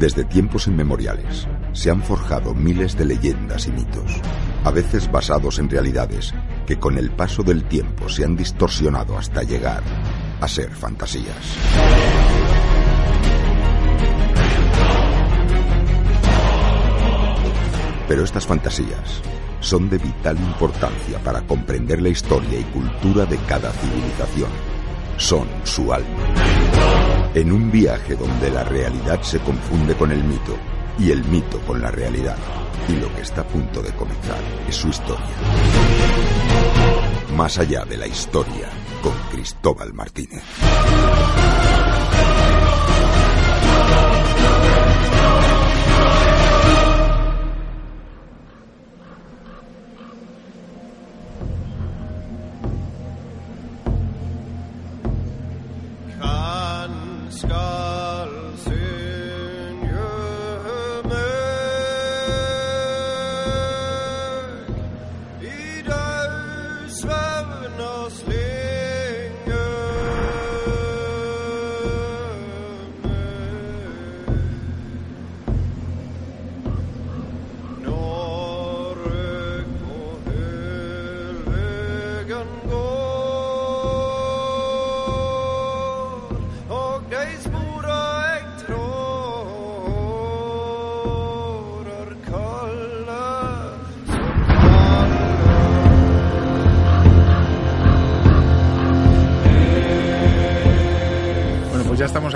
Desde tiempos inmemoriales se han forjado miles de leyendas y mitos, a veces basados en realidades que con el paso del tiempo se han distorsionado hasta llegar a ser fantasías. Pero estas fantasías son de vital importancia para comprender la historia y cultura de cada civilización. Son su alma. En un viaje donde la realidad se confunde con el mito y el mito con la realidad. Y lo que está a punto de comenzar es su historia. Más allá de la historia, con Cristóbal Martínez.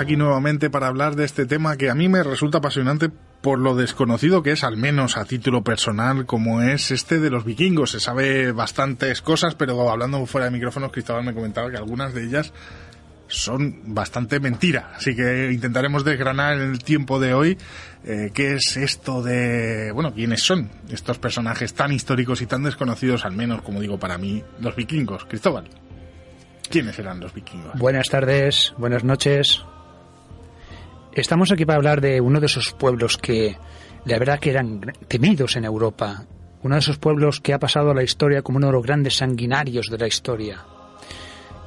Aquí nuevamente para hablar de este tema que a mí me resulta apasionante por lo desconocido que es, al menos a título personal, como es este de los vikingos. Se sabe bastantes cosas, pero hablando fuera de micrófonos, Cristóbal me comentaba que algunas de ellas son bastante mentira. Así que intentaremos desgranar en el tiempo de hoy eh, qué es esto de, bueno, quiénes son estos personajes tan históricos y tan desconocidos, al menos, como digo, para mí, los vikingos. Cristóbal, ¿quiénes eran los vikingos? Buenas tardes, buenas noches. Estamos aquí para hablar de uno de esos pueblos que la verdad que eran temidos en Europa. Uno de esos pueblos que ha pasado a la historia como uno de los grandes sanguinarios de la historia.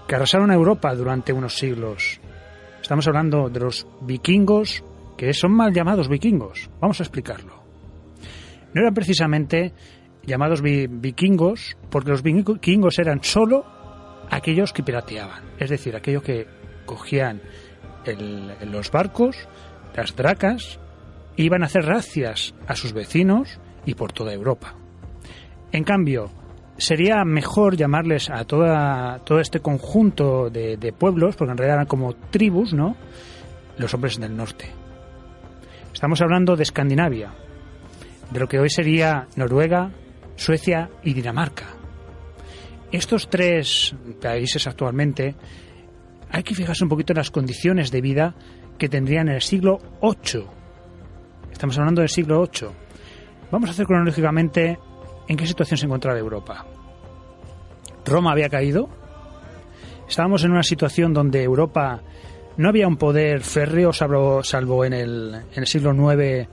Que arrasaron a Europa durante unos siglos. Estamos hablando de los vikingos, que son mal llamados vikingos. Vamos a explicarlo. No eran precisamente llamados vi- vikingos porque los vikingos eran solo aquellos que pirateaban, es decir, aquellos que cogían los barcos, las dracas, iban a hacer racias a sus vecinos y por toda Europa. En cambio, sería mejor llamarles a toda, todo este conjunto de, de pueblos, porque en realidad eran como tribus, ¿no? Los hombres del norte. Estamos hablando de Escandinavia, de lo que hoy sería Noruega, Suecia y Dinamarca. Estos tres países actualmente hay que fijarse un poquito en las condiciones de vida que tendrían en el siglo VIII. Estamos hablando del siglo VIII. Vamos a hacer cronológicamente en qué situación se encontraba Europa. Roma había caído. Estábamos en una situación donde Europa no había un poder férreo, salvo, en, el, en el siglo IX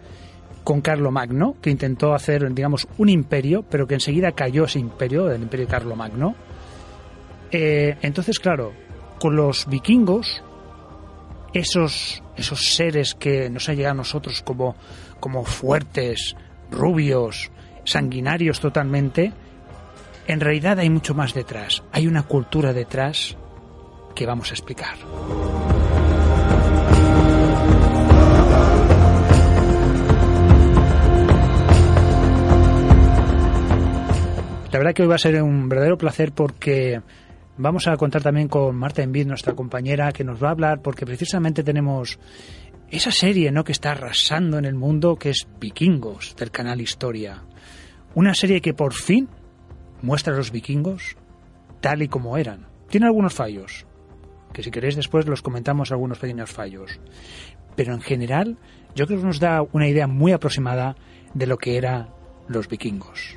con Carlo Magno, que intentó hacer, digamos, un imperio, pero que enseguida cayó ese imperio, el imperio de Carlo Magno. Eh, entonces, claro, con los vikingos, esos, esos seres que nos han llegado a nosotros como, como fuertes, rubios, sanguinarios totalmente, en realidad hay mucho más detrás. Hay una cultura detrás que vamos a explicar. La verdad que hoy va a ser un verdadero placer porque vamos a contar también con Marta Envid, nuestra compañera, que nos va a hablar porque precisamente tenemos esa serie ¿no? que está arrasando en el mundo, que es Vikingos, del canal Historia. Una serie que por fin muestra a los vikingos tal y como eran. Tiene algunos fallos, que si queréis después los comentamos algunos pequeños fallos. pero en general yo creo que nos da una idea muy aproximada de lo que eran los vikingos.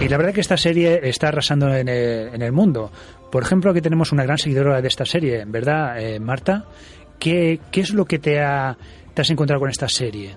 Y la verdad que esta serie está arrasando en el, en el mundo. Por ejemplo, que tenemos una gran seguidora de esta serie, ¿verdad, eh, Marta? ¿Qué, ¿Qué es lo que te, ha, te has encontrado con esta serie?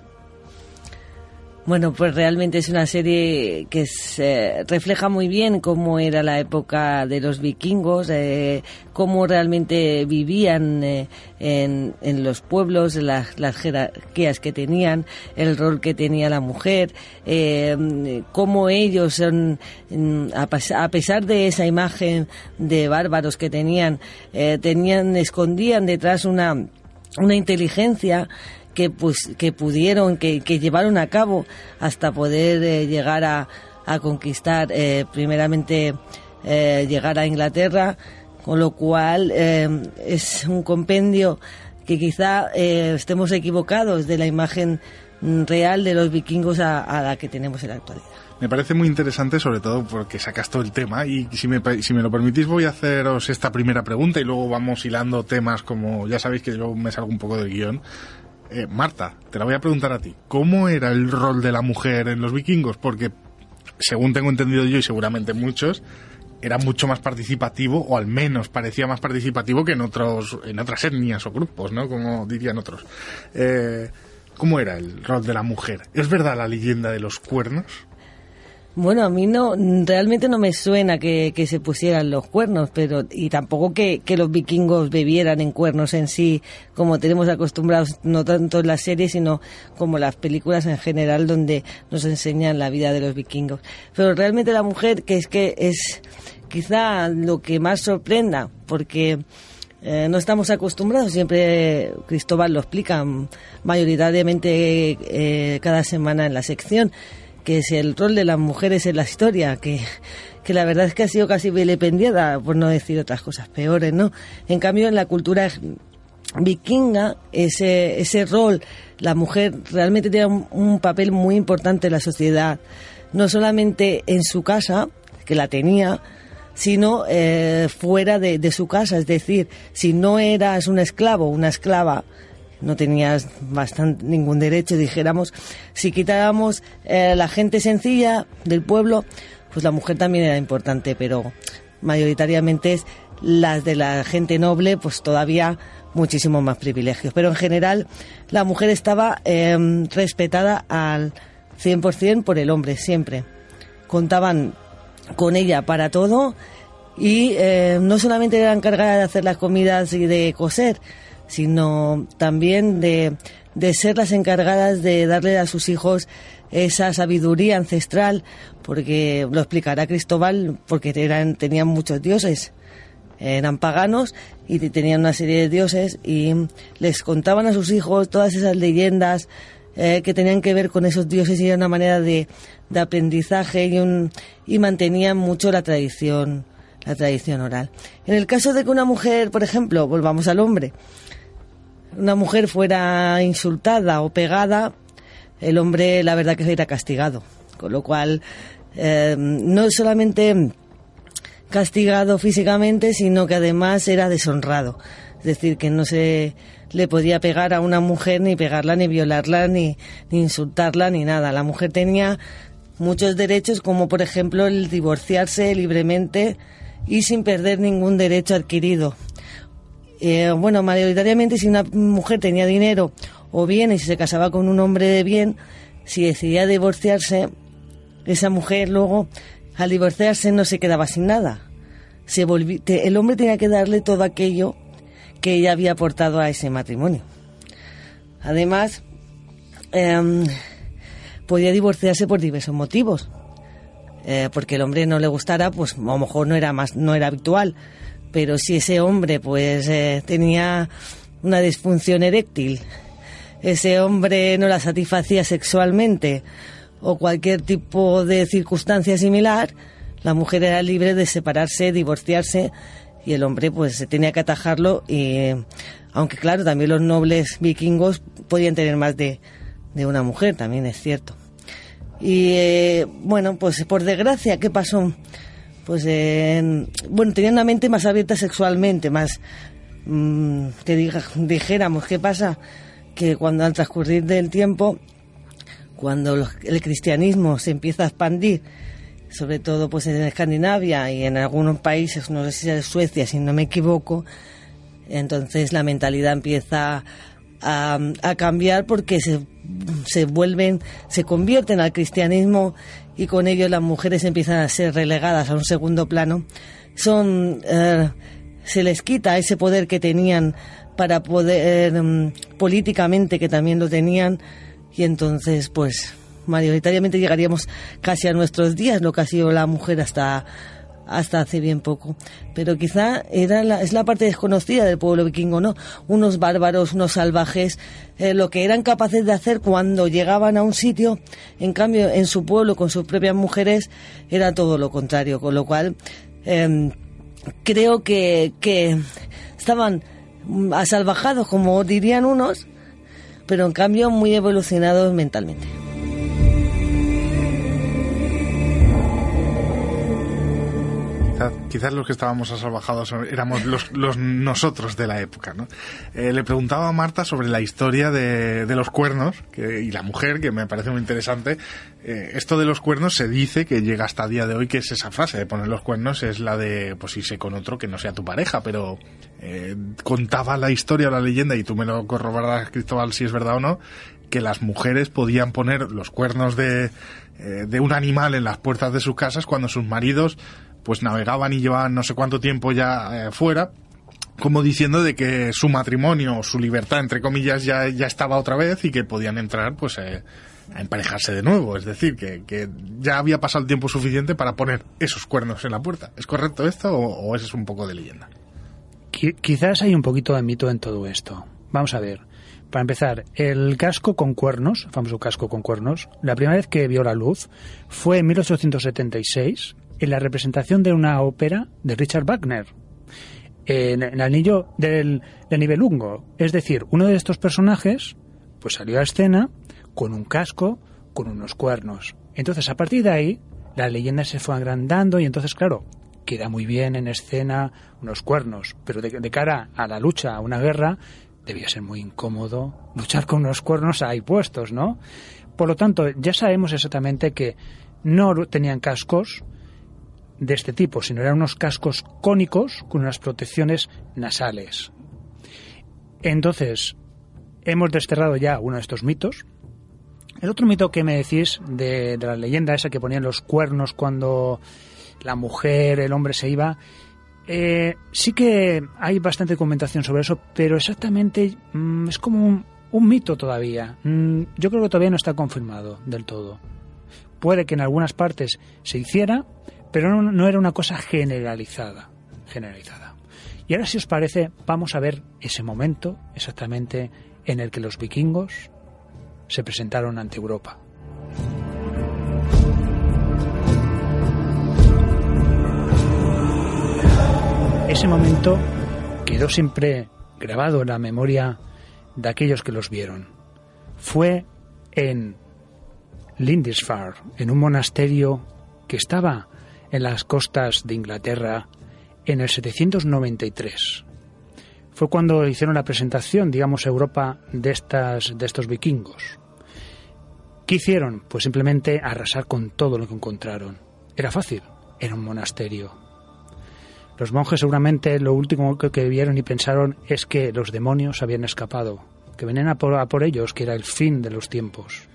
Bueno, pues realmente es una serie que se refleja muy bien cómo era la época de los vikingos, eh, cómo realmente vivían eh, en, en, los pueblos, las, las, jerarquías que tenían, el rol que tenía la mujer, eh, cómo ellos, mm, a, pesar de esa imagen de bárbaros que tenían, tenían escondían detrás una una inteligencia que, pues, que pudieron, que, llevaron a cabo hasta poder eh, llegar a, conquistar, eh, primeramente eh, llegar a Inglaterra, con lo cual es un compendio que quizá estemos equivocados de la imagen real de los vikingos a, a la que tenemos en la actualidad. Me parece muy interesante, sobre todo porque sacas todo el tema. Y si me, si me lo permitís, voy a haceros esta primera pregunta y luego vamos hilando temas como ya sabéis que yo me salgo un poco del guion. Eh, Marta, te la voy a preguntar a ti. ¿Cómo era el rol de la mujer en los vikingos? Porque, según tengo entendido yo y seguramente muchos, era mucho más participativo, o al menos parecía más participativo que en otros, en otras etnias o grupos, ¿no? Como dirían otros. Eh, ¿Cómo era el rol de la mujer? ¿Es verdad la leyenda de los cuernos? Bueno, a mí no, realmente no me suena que, se pusieran los cuernos, pero y tampoco que, que, los vikingos bebieran en cuernos en sí, como tenemos acostumbrados, no tanto en las series, sino como las películas en general, donde nos enseñan la vida de los vikingos. Pero realmente la mujer, que es que es quizá lo que más sorprenda, porque eh, no estamos acostumbrados, siempre Cristóbal lo explica mayoritariamente eh, cada semana en la sección que es el rol de las mujeres en la historia, que, que la verdad es que ha sido casi vilipendiada, por no decir otras cosas peores, ¿no? En cambio, en la cultura vikinga, ese, ese rol, la mujer realmente tiene un, papel muy importante en la sociedad, no solamente en su casa, que la tenía, sino eh, fuera de, de su casa, es decir, si no eras un esclavo, una esclava, no tenías bastante, ningún derecho, dijéramos. Si quitáramos eh, la gente sencilla del pueblo, pues la mujer también era importante, pero mayoritariamente es las de la gente noble, pues todavía muchísimos más privilegios. Pero en general la mujer estaba eh, respetada al 100% por el hombre, siempre. Contaban con ella para todo y eh, no solamente era encargada de hacer las comidas y de coser, sino también de, de ser las encargadas de darle a sus hijos esa sabiduría ancestral, porque lo explicará Cristóbal, porque eran, tenían muchos dioses, eran paganos y tenían una serie de dioses y les contaban a sus hijos todas esas leyendas eh, que tenían que ver con esos dioses y era una manera de, de aprendizaje y, un, y mantenían mucho la tradición, la tradición oral. En el caso de que una mujer, por ejemplo, volvamos al hombre, una mujer fuera insultada o pegada, el hombre la verdad que era castigado. Con lo cual, eh, no solamente castigado físicamente, sino que además era deshonrado. Es decir, que no se le podía pegar a una mujer, ni pegarla, ni violarla, ni, ni insultarla, ni nada. La mujer tenía muchos derechos, como por ejemplo el divorciarse libremente y sin perder ningún derecho adquirido eh, bueno, mayoritariamente si una mujer tenía dinero o bien y se casaba con un hombre de bien, si decidía divorciarse, esa mujer luego, al divorciarse, no se quedaba sin nada. Se el hombre tenía que darle todo aquello que ella había aportado a ese matrimonio. Además, eh, podía divorciarse por diversos motivos. Eh, porque el hombre no le gustara, pues a lo mejor no era más, no era habitual pero si ese hombre pues eh, tenía una disfunción eréctil, ese hombre no la satisfacía sexualmente o cualquier tipo de circunstancia similar, la mujer era libre de separarse, divorciarse y el hombre pues se tenía que atajarlo y aunque claro también los nobles vikingos podían tener más de, de una mujer, también es cierto. Y eh, bueno, pues por desgracia, ¿qué pasó? Pues eh, bueno, tenían una mente más abierta sexualmente, más, mm, que diga- dijéramos qué pasa, que cuando al transcurrir del tiempo, cuando el cristianismo se empieza a expandir, sobre todo pues en Escandinavia y en algunos países, no sé si es Suecia, si no me equivoco, entonces la mentalidad empieza a, a cambiar porque se, se vuelven, se convierten al cristianismo y con ello las mujeres empiezan a ser relegadas a un segundo plano. Son, eh, se les quita ese poder que tenían para poder mm, políticamente que también lo tenían y entonces pues mayoritariamente llegaríamos casi a nuestros días lo que ha sido la mujer hasta hasta hace bien poco. Pero quizá era la, es la parte desconocida del pueblo vikingo, ¿no? Unos bárbaros, unos salvajes, eh, lo que eran capaces de hacer cuando llegaban a un sitio, en cambio, en su pueblo, con sus propias mujeres, era todo lo contrario. Con lo cual, eh, creo que, que estaban mm, asalvajados, como dirían unos, pero en cambio muy evolucionados mentalmente. Quizás, los que estábamos asalvajados éramos los, los nosotros de la época, ¿no? Eh, le preguntaba a Marta sobre la historia de, los cuernos y la mujer, que me parece muy interesante. Eh, esto de los cuernos se dice que llega hasta el día de hoy, que es esa frase de poner los cuernos, es la de, pues irse con otro que no sea tu pareja, pero eh, contaba la historia o la leyenda, y tú me lo corroborarás, Cristóbal, si es verdad o no, que las mujeres podían poner los cuernos de un animal en las puertas de sus casas cuando sus maridos pues navegaban y llevaban no sé cuánto tiempo ya eh, fuera como diciendo de que su matrimonio su libertad entre comillas ya, ya estaba otra vez y que podían entrar pues eh, a emparejarse de nuevo es decir que, que ya había pasado el tiempo suficiente para poner esos cuernos en la puerta ¿es correcto esto o, o es un poco de leyenda? Qui- Quizás hay un poquito de mito en todo esto. Vamos a ver. Para empezar, el casco con cuernos, famoso casco con cuernos, la primera vez que vio la luz fue en 1876 en la representación de una ópera de Richard Wagner, en el anillo del, del Nibelungo. Es decir, uno de estos personajes pues salió a escena con un casco, con unos cuernos. Entonces, a partir de ahí, la leyenda se fue agrandando y entonces, claro, queda muy bien en escena unos cuernos, pero de, de cara a la lucha, a una guerra, debía ser muy incómodo luchar con unos cuernos ahí puestos, ¿no? Por lo tanto, ya sabemos exactamente que no tenían cascos de este tipo, sino eran unos cascos cónicos con unas protecciones nasales. Entonces, hemos desterrado ya uno de estos mitos. El otro mito que me decís de, de la leyenda esa que ponían los cuernos cuando la mujer, el hombre se iba, eh, sí que hay bastante documentación sobre eso, pero exactamente mm, es como un, mito todavía. Mm, yo creo que todavía no está confirmado del todo. Puede que en algunas partes se hiciera, pero no, era una cosa generalizada. Generalizada. Y ahora, si os parece, vamos a ver ese momento exactamente en el que los vikingos se presentaron ante Europa. Ese momento quedó siempre grabado en la memoria de aquellos que los vieron. Fue en Lindisfarne, en un monasterio que estaba en las costas de Inglaterra en el 793. Fue cuando hicieron la presentación, digamos, Europa de, estas, de estos vikingos. ¿Qué hicieron? Pues simplemente arrasar con todo lo que encontraron. Era fácil, era un monasterio. Los monjes seguramente lo último que, vieron y pensaron es que los demonios habían escapado, que venían a a por ellos, que era el fin de los tiempos.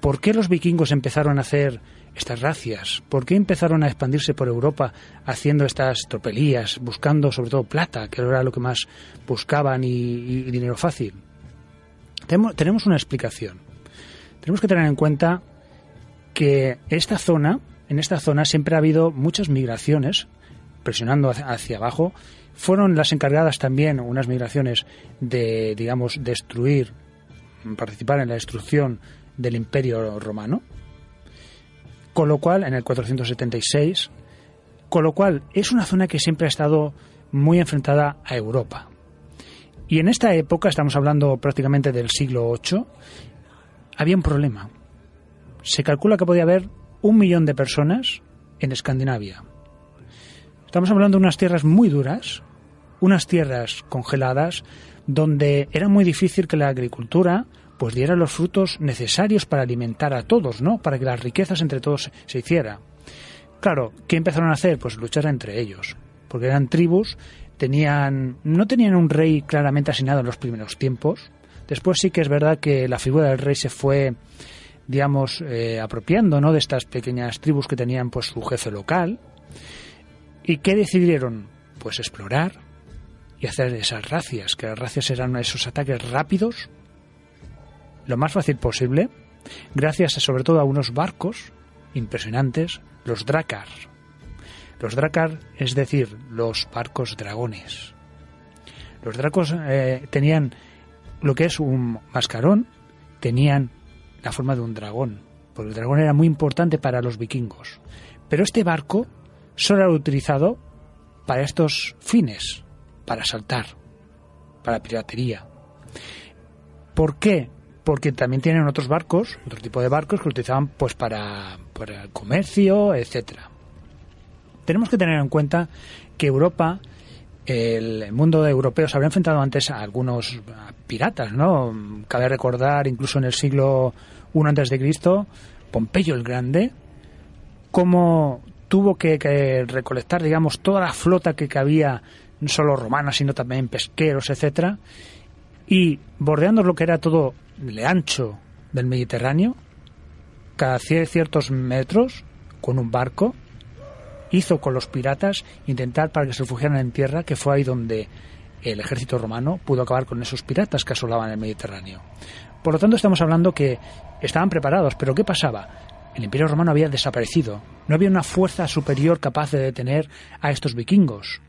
¿Por qué los vikingos empezaron a hacer estas racias? ¿Por qué empezaron a expandirse por Europa haciendo estas tropelías, buscando sobre todo plata, que era lo que más buscaban, y, dinero fácil? Tenemos, tenemos una explicación. Tenemos que tener en cuenta que esta zona, en esta zona siempre ha habido muchas migraciones, presionando hacia abajo. Fueron las encargadas también unas migraciones de, digamos, destruir, participar en la destrucción del Imperio Romano, con lo cual, en el 476, con lo cual es una zona que siempre ha estado muy enfrentada a Europa. Y en esta época, estamos hablando prácticamente del siglo VIII, había un problema. Se calcula que podía haber un millón de personas en Escandinavia. Estamos hablando de unas tierras muy duras, unas tierras congeladas donde era muy difícil que la agricultura pues diera los frutos necesarios para alimentar a todos, ¿no? Para que las riquezas entre todos se hiciera. Claro, ¿qué empezaron a hacer? Pues luchar entre ellos, porque eran tribus, tenían no tenían un rey claramente asignado en los primeros tiempos. Después sí que es verdad que la figura del rey se fue digamos, eh, apropiando ¿no? de estas pequeñas tribus que tenían pues su jefe local. ¿Y qué decidieron? Pues explorar y hacer esas racias, que las racias eran esos ataques rápidos, lo más fácil posible, gracias sobre todo a unos barcos impresionantes, los Drakkar. Los Drakkar, es decir, los barcos dragones. Los dracos eh, tenían lo que es un mascarón, tenían la forma de un dragón, porque el dragón era muy importante para los vikingos. Pero este barco solo era utilizado para estos fines, para saltar, para piratería. ¿Por qué? Porque también tienen otros barcos, otro tipo de barcos que utilizaban pues para, para el comercio, etcétera. Tenemos que tener en cuenta que Europa el mundo europeo se habría enfrentado antes a algunos piratas, ¿no? Cabe recordar, incluso en el siglo I antes de Cristo, Pompeyo el Grande, cómo tuvo que, que, recolectar, digamos, toda la flota que cabía, no solo romana, sino también pesqueros, etcétera, y bordeando lo que era todo el ancho del Mediterráneo, cada ciertos metros, con un barco, hizo con los piratas intentar para que se refugiaran en tierra, que fue ahí donde el ejército romano pudo acabar con esos piratas que asolaban el Mediterráneo. Por lo tanto, estamos hablando que estaban preparados, pero ¿qué pasaba? El imperio romano había desaparecido. No había una fuerza superior capaz de detener a estos vikingos.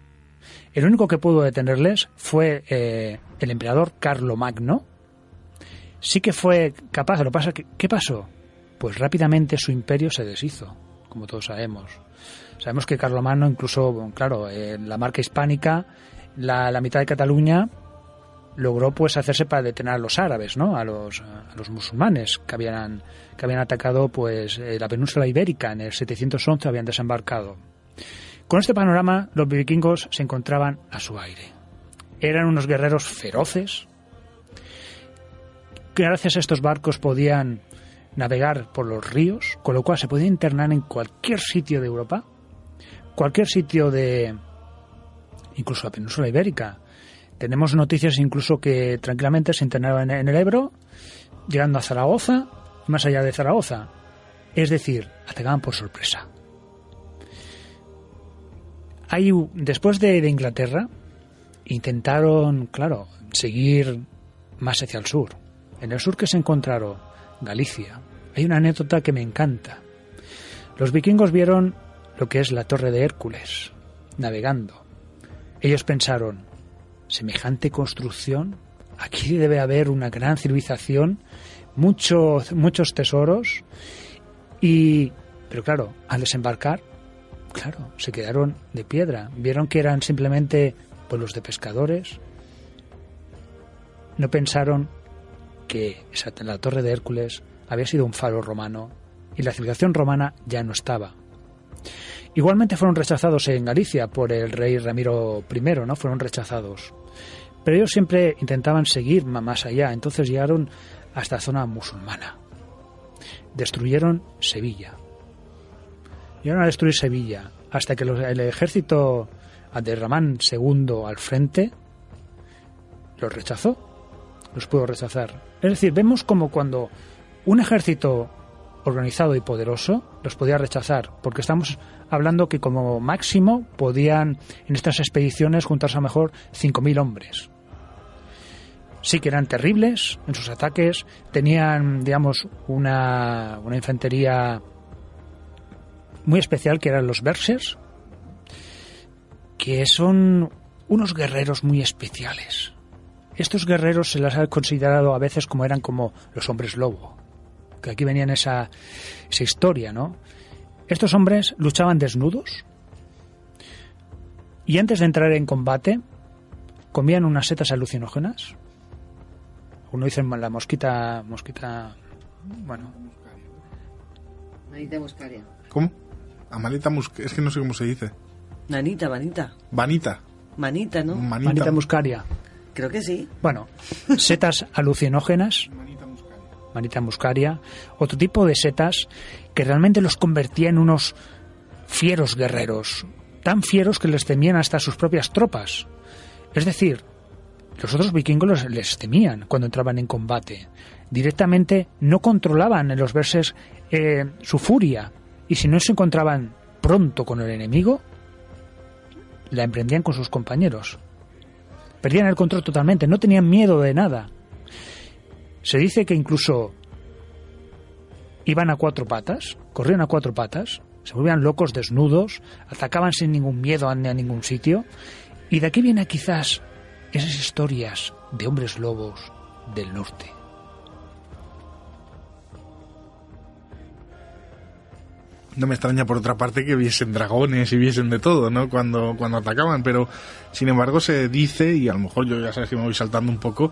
El único que pudo detenerles fue eh, el emperador Carlomagno. Sí que fue capaz, lo pasa que, ¿qué pasó? Pues rápidamente su imperio se deshizo, como todos sabemos. Sabemos que Carlomagno, incluso, claro, en la marca hispánica, la, la, mitad de Cataluña logró pues hacerse para detener a los árabes, ¿no? A los, a los musulmanes que habían, que habían atacado pues eh, la península ibérica en el 711 habían desembarcado. Con este panorama, los vikingos se encontraban a su aire. Eran unos guerreros feroces, gracias a estos barcos podían navegar por los ríos, con lo cual se podían internar en cualquier sitio de Europa, cualquier sitio de incluso la península ibérica. Tenemos noticias incluso que tranquilamente se internaban en el Ebro, llegando a Zaragoza, más allá de Zaragoza. Es decir, atacaban por sorpresa. Hay, después de, de Inglaterra, intentaron, claro, seguir más hacia el sur. En el sur que se encontraron Galicia. Hay una anécdota que me encanta. Los vikingos vieron lo que es la torre de Hércules, navegando. Ellos pensaron, semejante construcción, aquí debe haber una gran civilización, muchos, muchos tesoros, y, pero claro, al desembarcar, claro, se quedaron de piedra. Vieron que eran simplemente pueblos de pescadores. No pensaron que la torre de Hércules había sido un faro romano y la civilización romana ya no estaba. Igualmente fueron rechazados en Galicia por el rey Ramiro I, ¿no? Fueron rechazados. Pero ellos siempre intentaban seguir más allá, entonces llegaron hasta zona musulmana. Destruyeron Sevilla. Llegaron a destruir Sevilla hasta que el ejército de Ramán II al frente los rechazó, los pudo rechazar. Es decir, vemos como cuando un ejército organizado y poderoso los podía rechazar, porque estamos hablando que como máximo podían en estas expediciones juntarse a mejor 5.000 hombres. Sí que eran terribles en sus ataques, tenían, digamos, una, una infantería muy especial que eran los Bersers, que son unos guerreros muy especiales. Estos guerreros se los ha considerado a veces como eran como los hombres lobo, que aquí venían esa, esa historia, ¿no? Estos hombres luchaban desnudos y antes de entrar en combate comían unas setas alucinógenas. Uno dice la mosquita, mosquita, bueno. Manita muscaria. ¿Cómo? Amalita muscaria, es que no sé cómo se dice. Nanita, vanita. Vanita. Manita, ¿no? Manita, Manita muscaria. Creo que sí. Bueno, setas alucinógenas, manita muscaria, otro tipo de setas que realmente los convertía en unos fieros guerreros, tan fieros que les temían hasta sus propias tropas. Es decir, los otros vikingos les temían cuando entraban en combate. Directamente no controlaban en los verses eh, su furia y si no se encontraban pronto con el enemigo, la emprendían con sus compañeros. Perdían el control totalmente, no tenían miedo de nada. Se dice que incluso iban a cuatro patas, corrían a cuatro patas, se volvían locos, desnudos, atacaban sin ningún miedo a, a ningún sitio. Y de aquí vienen quizás esas historias de hombres lobos del norte. No me extraña por otra parte que viesen dragones y viesen de todo, ¿no? Cuando, cuando atacaban, pero sin embargo se dice, y a lo mejor yo ya sabes que me voy saltando un poco,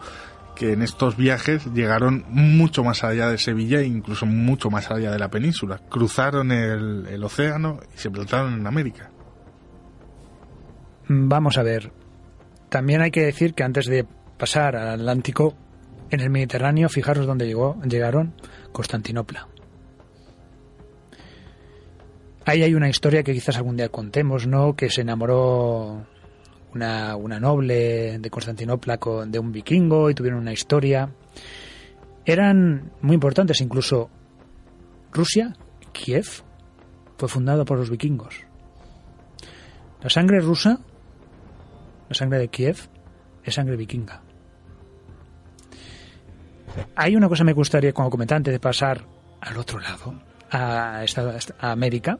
que en estos viajes llegaron mucho más allá de Sevilla e incluso mucho más allá de la península. Cruzaron el, el océano y se plantaron en América. Vamos a ver. También hay que decir que antes de pasar al Atlántico, en el Mediterráneo, fijaros dónde llegó, llegaron, Constantinopla. Ahí hay una historia que quizás algún día contemos, ¿no? Que se enamoró una, noble de Constantinopla con, de un vikingo y tuvieron una historia. Eran muy importantes, incluso Rusia, Kiev, fue fundado por los vikingos. La sangre rusa, la sangre de Kiev, es sangre vikinga. Hay una cosa que me gustaría como comentar antes de pasar al otro lado, a, América.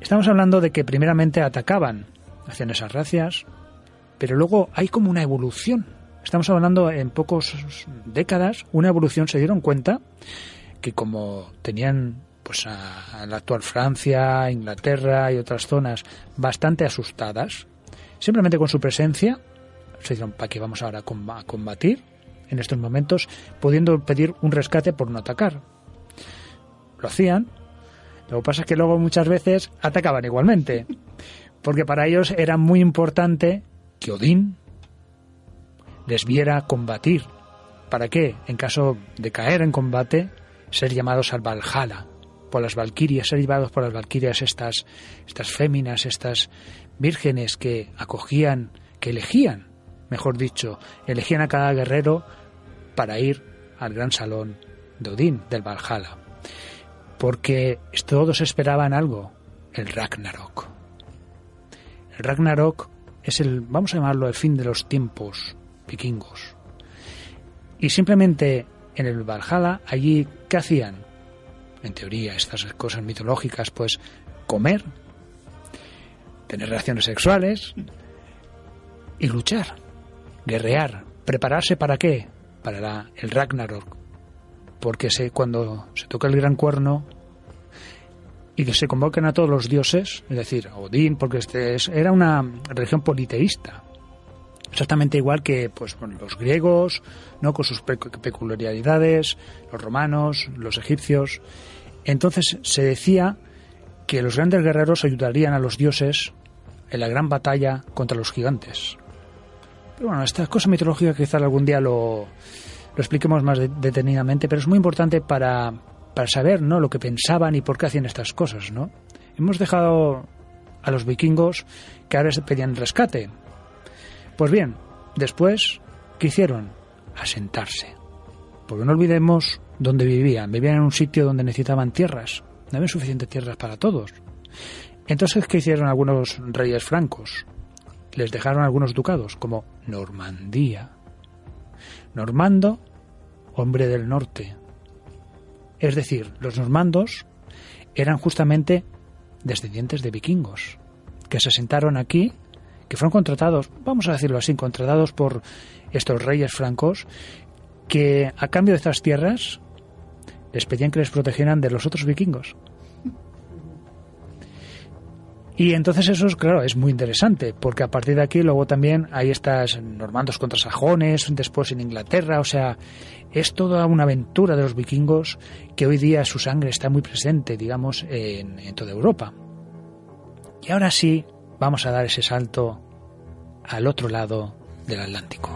Estamos hablando de que primeramente atacaban, hacían esas racias, pero luego hay como una evolución. Estamos hablando en pocas décadas, una evolución, se dieron cuenta que como tenían pues a, la actual Francia, Inglaterra y otras zonas bastante asustadas, simplemente con su presencia, se dijeron, ¿para qué vamos ahora a combatir en estos momentos, pudiendo pedir un rescate por no atacar? Lo hacían, lo que pasa es que luego muchas veces atacaban igualmente, porque para ellos era muy importante que Odín les viera combatir. ¿Para qué? En caso de caer en combate, ser llamados al Valhalla, por las Valquirias, ser llevados por las Valquirias, estas, estas féminas, estas vírgenes que acogían, que elegían, mejor dicho, elegían a cada guerrero para ir al gran salón de Odín, del Valhalla. Porque todos esperaban algo, el Ragnarok. El Ragnarok es el, vamos a llamarlo, el fin de los tiempos vikingos. Y simplemente en el Valhalla, allí, ¿qué hacían? En teoría, estas cosas mitológicas, pues comer, tener relaciones sexuales y luchar, guerrear, prepararse para qué? Para el Ragnarok. Porque se, cuando se toca el gran cuerno y que se convocan a todos los dioses, es decir, Odín, porque este es- era una religión politeísta, exactamente igual que pues los griegos no con sus pe- peculiaridades los romanos los egipcios. Entonces se decía que los grandes guerreros ayudarían a los dioses en la gran batalla contra los gigantes. Pero bueno estas cosas mitológicas quizá algún día lo, lo expliquemos más de- detenidamente pero es muy importante para para saber no lo que pensaban y por qué hacían estas cosas no hemos dejado a los vikingos que ahora se pedían rescate pues bien, después, ¿qué hicieron? Asentarse. Porque no olvidemos dónde vivían. Vivían en un sitio donde necesitaban tierras. No había suficientes tierras para todos. Entonces, ¿qué hicieron algunos reyes francos? Les dejaron algunos ducados, como Normandía. Normando, hombre del norte. Es decir, los normandos eran justamente descendientes de vikingos, que se asentaron aquí que fueron contratados, vamos a decirlo así, contratados por estos reyes francos, que a cambio de estas tierras les pedían que les protegieran de los otros vikingos. Y entonces eso, es, claro, es muy interesante, porque a partir de aquí luego también hay estas normandos contra sajones, después en Inglaterra, o sea, es toda una aventura de los vikingos que hoy día su sangre está muy presente, digamos, en, toda Europa. Y ahora sí, vamos a dar ese salto al otro lado del Atlántico.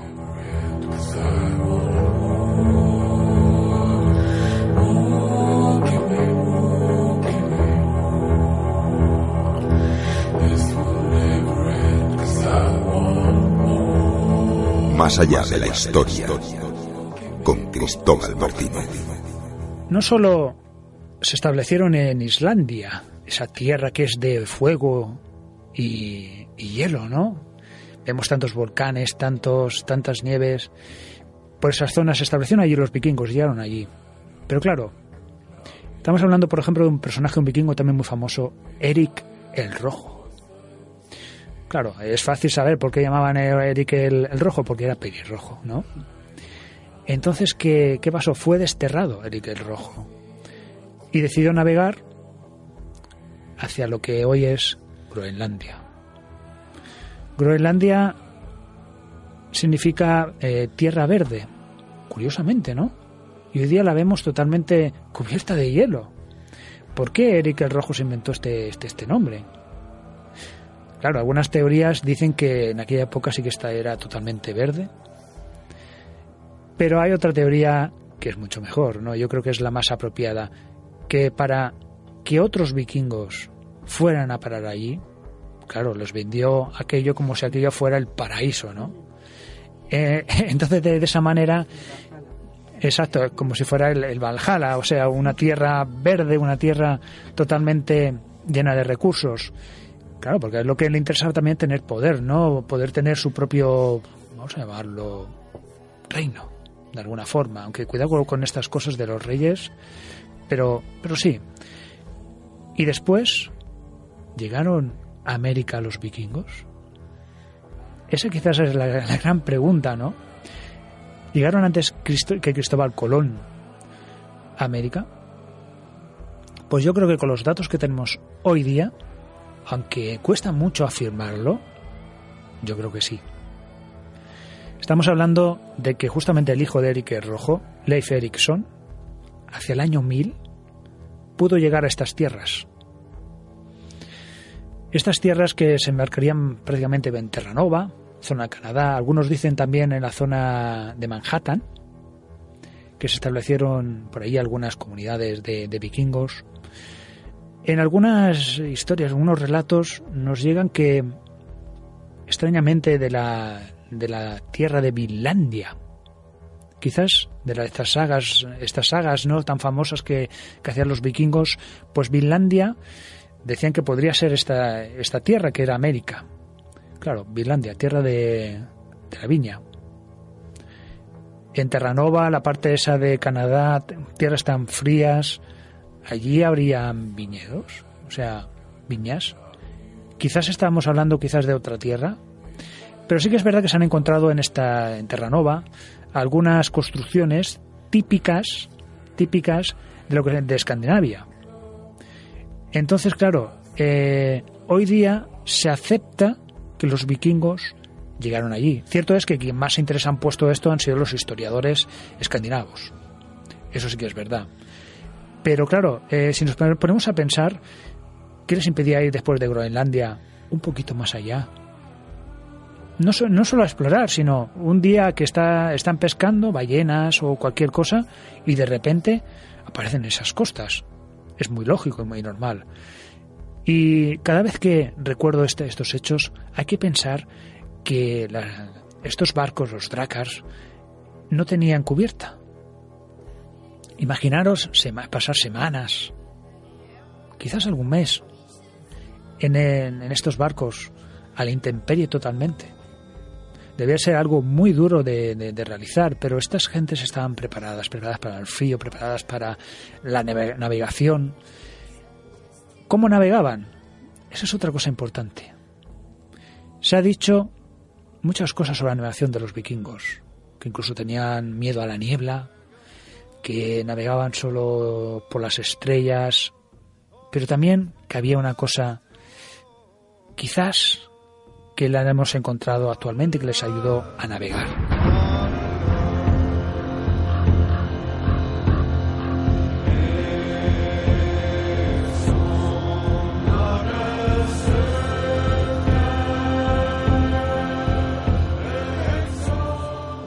Más allá de la historia, con Cristóbal Martínez. No solo se establecieron en Islandia, esa tierra que es de fuego y, hielo, ¿no? Vemos tantos volcanes, tantos, tantas nieves. Por esas zonas se establecieron allí los vikingos, llegaron allí. Pero claro, estamos hablando, por ejemplo, de un personaje, un vikingo también muy famoso, Eric el Rojo. Claro, es fácil saber por qué llamaban a Eric el, Rojo, porque era pelirrojo, ¿no? Entonces, ¿qué, ¿qué pasó? Fue desterrado Eric el Rojo y decidió navegar hacia lo que hoy es Groenlandia. Groenlandia significa eh, tierra verde, curiosamente, ¿no? Y hoy día la vemos totalmente cubierta de hielo. ¿Por qué Eric el Rojo se inventó este, este, este nombre? Claro, algunas teorías dicen que en aquella época sí que esta era totalmente verde. Pero hay otra teoría que es mucho mejor, ¿no? Yo creo que es la más apropiada, que para que otros vikingos fueran a parar allí, claro, les vendió aquello como si aquello fuera el paraíso, ¿no? Eh, entonces, de, esa manera, exacto, como si fuera el Valhalla, o sea, una tierra verde, una tierra totalmente llena de recursos. Claro, porque es lo que le interesa también tener poder, ¿no? Poder tener su propio, vamos a llamarlo, reino, de alguna forma. Aunque cuidado con estas cosas de los reyes, pero, pero sí. Y después llegaron a América los vikingos. Esa quizás es la, gran pregunta, ¿no? ¿Llegaron antes Cristo, que Cristóbal Colón a América? Pues yo creo que con los datos que tenemos hoy día, aunque cuesta mucho afirmarlo, yo creo que sí. Estamos hablando de que justamente el hijo de Eric el Rojo, Leif Erikson, hacia el año 1000, pudo llegar a estas tierras. Estas tierras que se embarcarían prácticamente en Terranova, zona Canadá, algunos dicen también en la zona de Manhattan, que se establecieron por ahí algunas comunidades de, de vikingos. En algunas historias, algunos relatos, nos llegan que extrañamente de la, de la tierra de Vinlandia, quizás de estas sagas, estas sagas no tan famosas que, que hacían los vikingos, pues Vinlandia decían que podría ser esta, esta tierra que era América. Claro, Vinlandia, tierra de, de la viña. En Terranova, la parte esa de Canadá, tierras tan frías, allí habrían viñedos, o sea, viñas. Quizás estábamos hablando quizás de otra tierra, pero sí que es verdad que se han encontrado en esta en Terranova algunas construcciones típicas típicas de lo que de Escandinavia. Entonces, claro, eh, hoy día se acepta que los vikingos llegaron allí. Cierto es que quien más interés han puesto esto han sido los historiadores escandinavos. Eso sí que es verdad. Pero claro, eh, si nos ponemos a pensar, ¿qué les impedía ir después de Groenlandia un poquito más allá? No, no solo a explorar, sino un día que está, están pescando ballenas o cualquier cosa y de repente aparecen esas costas. Es muy lógico y muy normal. Y cada vez que recuerdo este, estos hechos, hay que pensar que estos barcos, los dracars, no tenían cubierta. Imaginaros pasar semanas, quizás algún mes, en, estos barcos a la intemperie totalmente. Debía ser algo muy duro de, de, de, realizar, pero estas gentes estaban preparadas, preparadas para el frío, preparadas para la navegación. ¿Cómo navegaban? Esa es otra cosa importante. Se ha dicho muchas cosas sobre la navegación de los vikingos, que incluso tenían miedo a la niebla, que navegaban solo por las estrellas, pero también que había una cosa quizás que la hemos encontrado actualmente que les ayudó a navegar.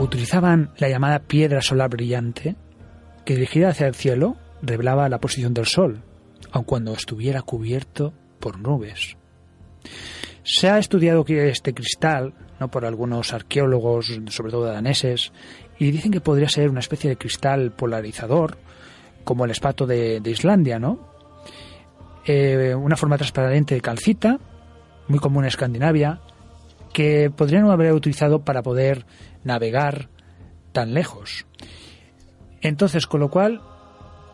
utilizaban la llamada piedra solar brillante, que dirigida hacia el cielo revelaba la posición del Sol, aun cuando estuviera cubierto por nubes. Se ha estudiado este cristal, no por algunos arqueólogos, sobre todo daneses, y dicen que podría ser una especie de cristal polarizador, como el espato de, de Islandia, ¿no? Eh, una forma transparente de calcita, muy común en Escandinavia, que podrían haber utilizado para poder navegar tan lejos. Entonces, con lo cual,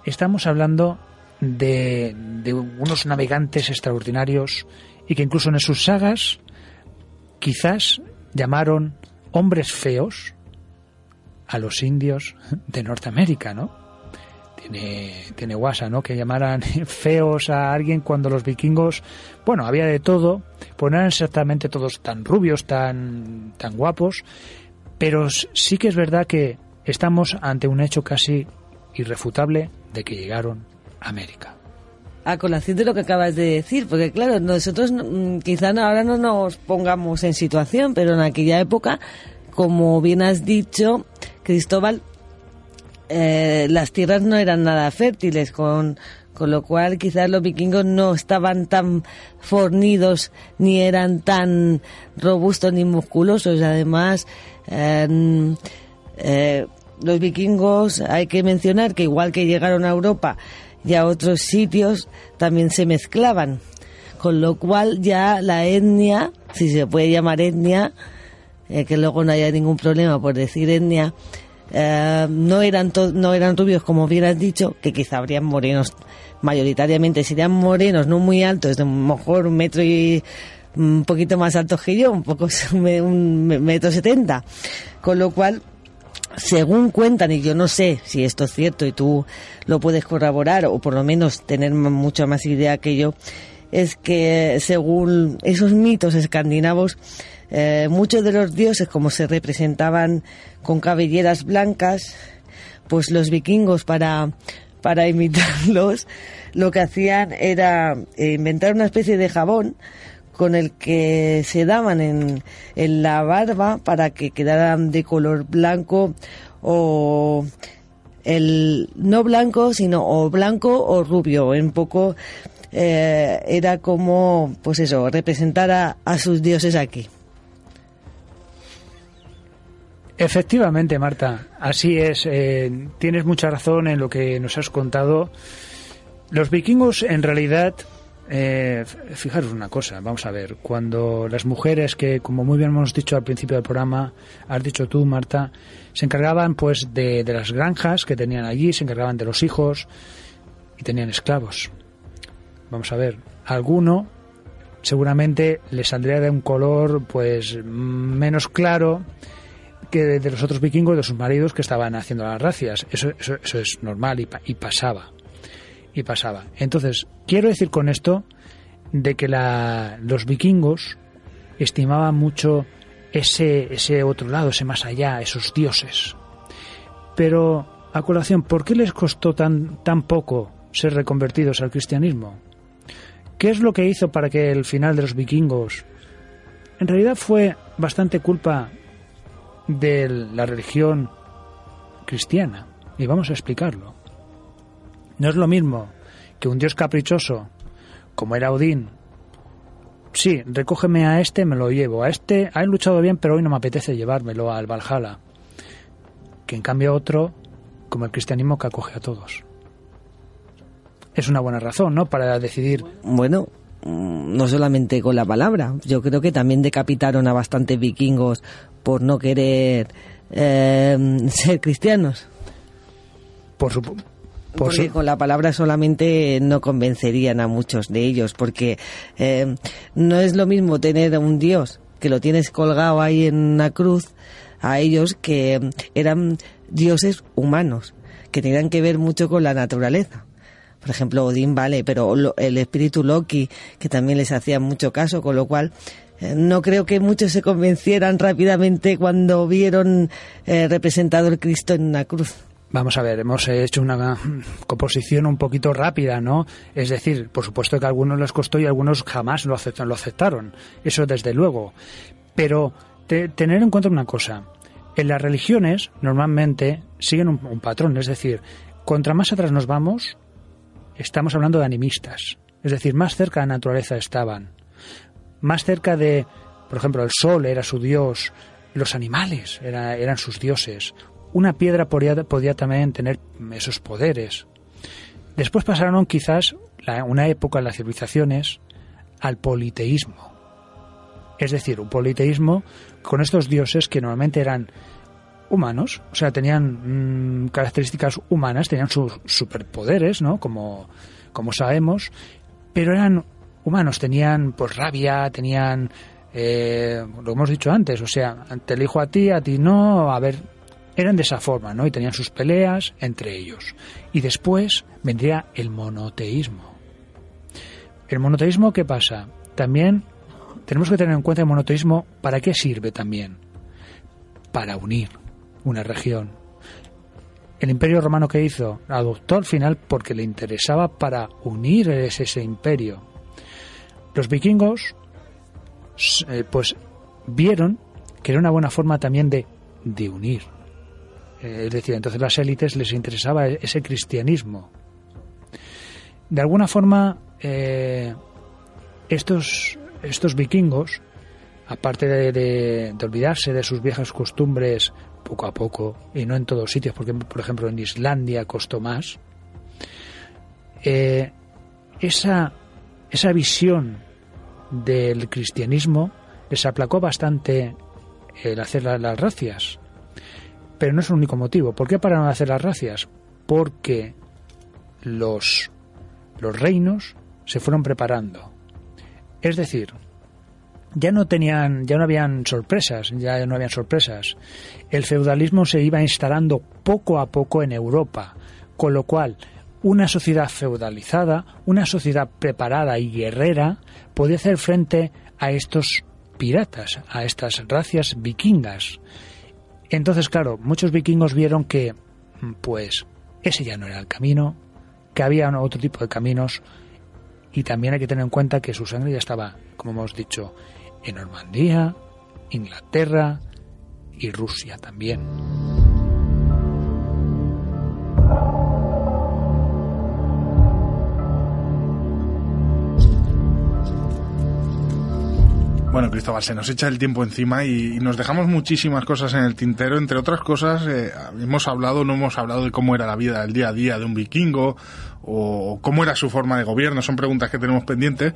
estamos hablando de, de unos navegantes extraordinarios y que incluso en sus sagas quizás llamaron hombres feos a los indios de Norteamérica, ¿no? Tiene, tiene guasa, ¿no? Que llamaran feos a alguien cuando los vikingos, bueno, había de todo, pues no eran exactamente todos tan rubios, tan, tan guapos, pero sí que es verdad que estamos ante un hecho casi irrefutable de que llegaron a América. A colación de lo que acabas de decir, porque claro, nosotros mm, quizá no- ahora no nos pongamos en situación, pero en aquella época, como bien has dicho, Cristóbal, eh, las tierras no eran nada fértiles, con, con lo cual quizás los vikingos no estaban tan fornidos, ni eran tan robustos ni musculosos. Además, eh, eh, los vikingos, hay que mencionar que igual que llegaron a Europa y a otros sitios, también se mezclaban. Con lo cual ya la etnia, si se puede llamar etnia, eh, que luego no haya ningún problema por decir etnia, eh, no eran no eran rubios como bien has dicho, que quizá habrían morenos mayoritariamente, serían morenos no muy altos, de a lo mejor un metro y un poquito más altos que yo, un poco un metro setenta, con lo cual según cuentan, y yo no sé si esto es cierto y tú lo puedes corroborar o por lo menos tener mucha más idea que yo, es que según esos mitos escandinavos, eh, muchos de los dioses como se representaban con cabelleras blancas, pues los vikingos para, para imitarlos lo que hacían era eh, inventar una especie de jabón con el que se daban en, en la barba para que quedaran de color blanco o el no blanco sino o blanco o rubio un poco eh, era como pues eso representar a, a sus dioses aquí Efectivamente, Marta, así es. eh, tienes mucha razón en lo que nos has contado. Los vikingos, en realidad, eh, fijaros una cosa, vamos a ver, cuando las mujeres que, como muy bien hemos dicho al principio del programa, has dicho tú, Marta, se encargaban pues de, las granjas que tenían allí, se encargaban de los hijos y tenían esclavos. Vamos a ver, alguno seguramente le saldría de un color pues menos claro que de, los otros vikingos, de sus maridos que estaban haciendo las racias. Eso, eso, eso es normal y, y pasaba. Y pasaba. Entonces, quiero decir con esto de que la, los vikingos estimaban mucho ese, ese otro lado, ese más allá, esos dioses. Pero, a colación, ¿por qué les costó tan, tan poco ser reconvertidos al cristianismo? ¿Qué es lo que hizo para que el final de los vikingos en realidad fue bastante culpa de la religión cristiana. Y vamos a explicarlo. No es lo mismo que un dios caprichoso, como era Odín, sí, recógeme a este, me lo llevo. A este ha luchado bien, pero hoy no me apetece llevármelo al Valhalla. Que en cambio otro, como el cristianismo, que acoge a todos. Es una buena razón, ¿no? Para decidir bueno no solamente con la palabra yo creo que también decapitaron a bastantes vikingos por no querer eh, ser cristianos por su... Por porque con la palabra solamente no convencerían a muchos de ellos, porque eh, no es lo mismo tener a un Dios que lo tienes colgado ahí en una cruz a ellos que eran dioses humanos, que tenían que ver mucho con la naturaleza. Por ejemplo, Odín vale, pero el espíritu Loki, que también les hacía mucho caso, con lo cual eh, no creo que muchos se convencieran rápidamente cuando vieron eh, representado el Cristo en una cruz. Vamos a ver, hemos hecho una composición un poquito rápida, ¿no? Es decir, por supuesto que a algunos les costó y a algunos jamás lo aceptaron, lo aceptaron. Eso desde luego. Pero te- tener en cuenta una cosa. En las religiones normalmente siguen un, patrón, es decir, contra más atrás nos vamos, estamos hablando de animistas, es decir, más cerca de la naturaleza estaban, más cerca de, por ejemplo, el sol era su dios, los animales era- eran sus dioses, una piedra podía, también tener esos poderes. Después pasaron quizás la- una época en las civilizaciones al politeísmo. Es decir, un politeísmo con estos dioses que normalmente eran humanos, o sea, tenían mm, características humanas, tenían sus superpoderes, ¿no? Como, como sabemos, pero eran humanos, tenían pues rabia, tenían eh, lo hemos dicho antes, o sea, te elijo a ti, a ti no, a ver, eran de esa forma, ¿no? Y tenían sus peleas entre ellos. Y después vendría el monoteísmo. El monoteísmo, ¿qué pasa? También tenemos que tener en cuenta el monoteísmo, ¿para qué sirve también? Para unir una región. El imperio romano que hizo adoptó al final porque le interesaba para unir ese, ese imperio. Los vikingos eh, pues vieron que era una buena forma también de, de unir. Eh, es decir, entonces las élites les interesaba e- ese cristianismo. De alguna forma, eh, estos, estos vikingos, aparte de, olvidarse de sus viejas costumbres poco a poco, y no en todos sitios, porque por ejemplo en Islandia costó más, eh, esa, esa visión del cristianismo les aplacó bastante el hacer la- las racias. Pero no es el único motivo. ¿Por qué pararon de hacer las racias? Porque los, los reinos se fueron preparando. Es decir, ya no tenían, ya no habían sorpresas, ya no habían sorpresas. El feudalismo se iba instalando poco a poco en Europa, con lo cual una sociedad feudalizada, una sociedad preparada y guerrera, podía hacer frente a estos piratas, a estas racias vikingas. Entonces, claro, muchos vikingos vieron que, pues, ese ya no era el camino, que había otro tipo de caminos, y también hay que tener en cuenta que su sangre ya estaba, como hemos dicho, en Normandía, Inglaterra y Rusia también. Bueno, Cristóbal, se nos echa el tiempo encima y, y nos dejamos muchísimas cosas en el tintero. Entre otras cosas, eh, hemos hablado, no hemos hablado de cómo era la vida del día a día de un vikingo o cómo era su forma de gobierno. Son preguntas que tenemos pendientes.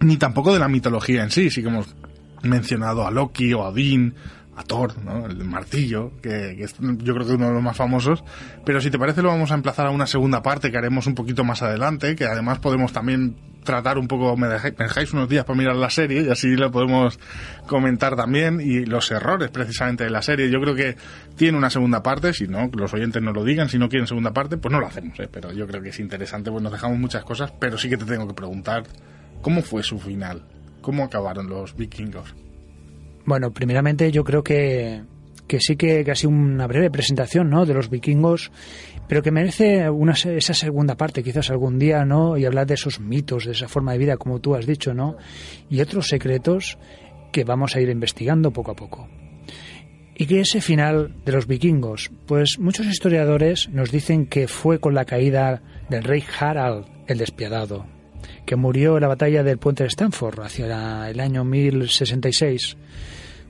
Ni tampoco de la mitología en sí. Sí que hemos mencionado a Loki o a Odín, a Thor, el martillo, que, es, yo creo que uno de los más famosos. Pero si te parece, lo vamos a emplazar a una segunda parte que haremos un poquito más adelante, que además podemos también tratar un poco, me dejáis, me dejáis unos días para mirar la serie y así lo podemos comentar también y los errores precisamente de la serie. Yo creo que tiene una segunda parte, si no, los oyentes no lo digan, si no quieren segunda parte, pues no lo hacemos, ¿eh? pero yo creo que es interesante, pues nos dejamos muchas cosas, pero sí que te tengo que preguntar, ¿cómo fue su final? ¿Cómo acabaron los vikingos? Bueno, primeramente yo creo que, que sí que, que ha sido una breve presentación ¿no? de los vikingos, pero que merece una, esa segunda parte, quizás algún día, ¿no? Y hablar de esos mitos, de esa forma de vida, como tú has dicho, ¿no? Y otros secretos que vamos a ir investigando poco a poco. ¿Y qué es ese final de los vikingos? Pues muchos historiadores nos dicen que fue con la caída del rey Harald el Despiadado, que murió en la batalla del puente de Stanford hacia el año 1066,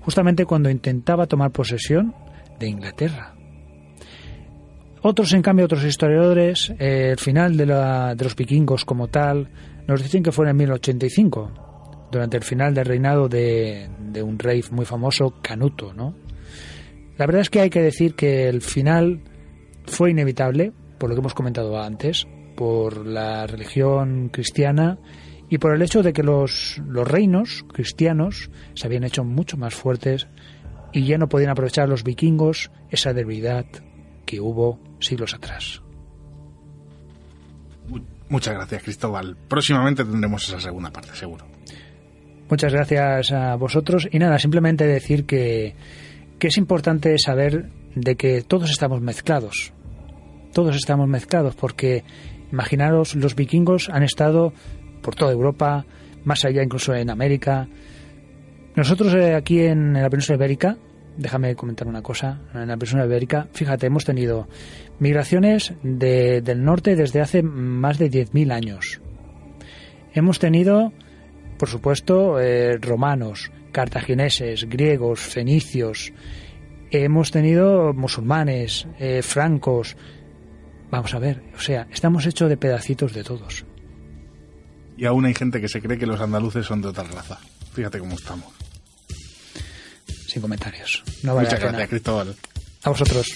justamente cuando intentaba tomar posesión de Inglaterra. Otros, en cambio, otros historiadores, eh, el final de, la- de los vikingos como tal, nos dicen que fue en 1085, durante el final del reinado de, de un rey muy famoso, Canuto, ¿no? La verdad es que hay que decir que el final fue inevitable, por lo que hemos comentado antes, por la religión cristiana y por el hecho de que los, los reinos cristianos se habían hecho mucho más fuertes y ya no podían aprovechar los vikingos esa debilidad que hubo siglos atrás. Mu- Muchas gracias, Cristóbal. Próximamente tendremos esa segunda parte, seguro. Muchas gracias a vosotros y nada, simplemente decir que, que es importante saber de que todos estamos mezclados. Todos estamos mezclados porque imaginaros los vikingos han estado por toda Europa, más allá incluso en América. Nosotros eh, aquí en la península ibérica déjame comentar una cosa. En la península ibérica, fíjate, hemos tenido migraciones de- del norte desde hace más de 10.000 años. Hemos tenido, por supuesto, eh, romanos, cartagineses, griegos, fenicios. Hemos tenido musulmanes, eh, francos. Vamos a ver, o sea, estamos hechos de pedacitos de todos. Y aún hay gente que se cree que los andaluces son de otra raza. Fíjate cómo estamos. Sin comentarios. No vale Muchas gracias, Cristóbal. A vosotros.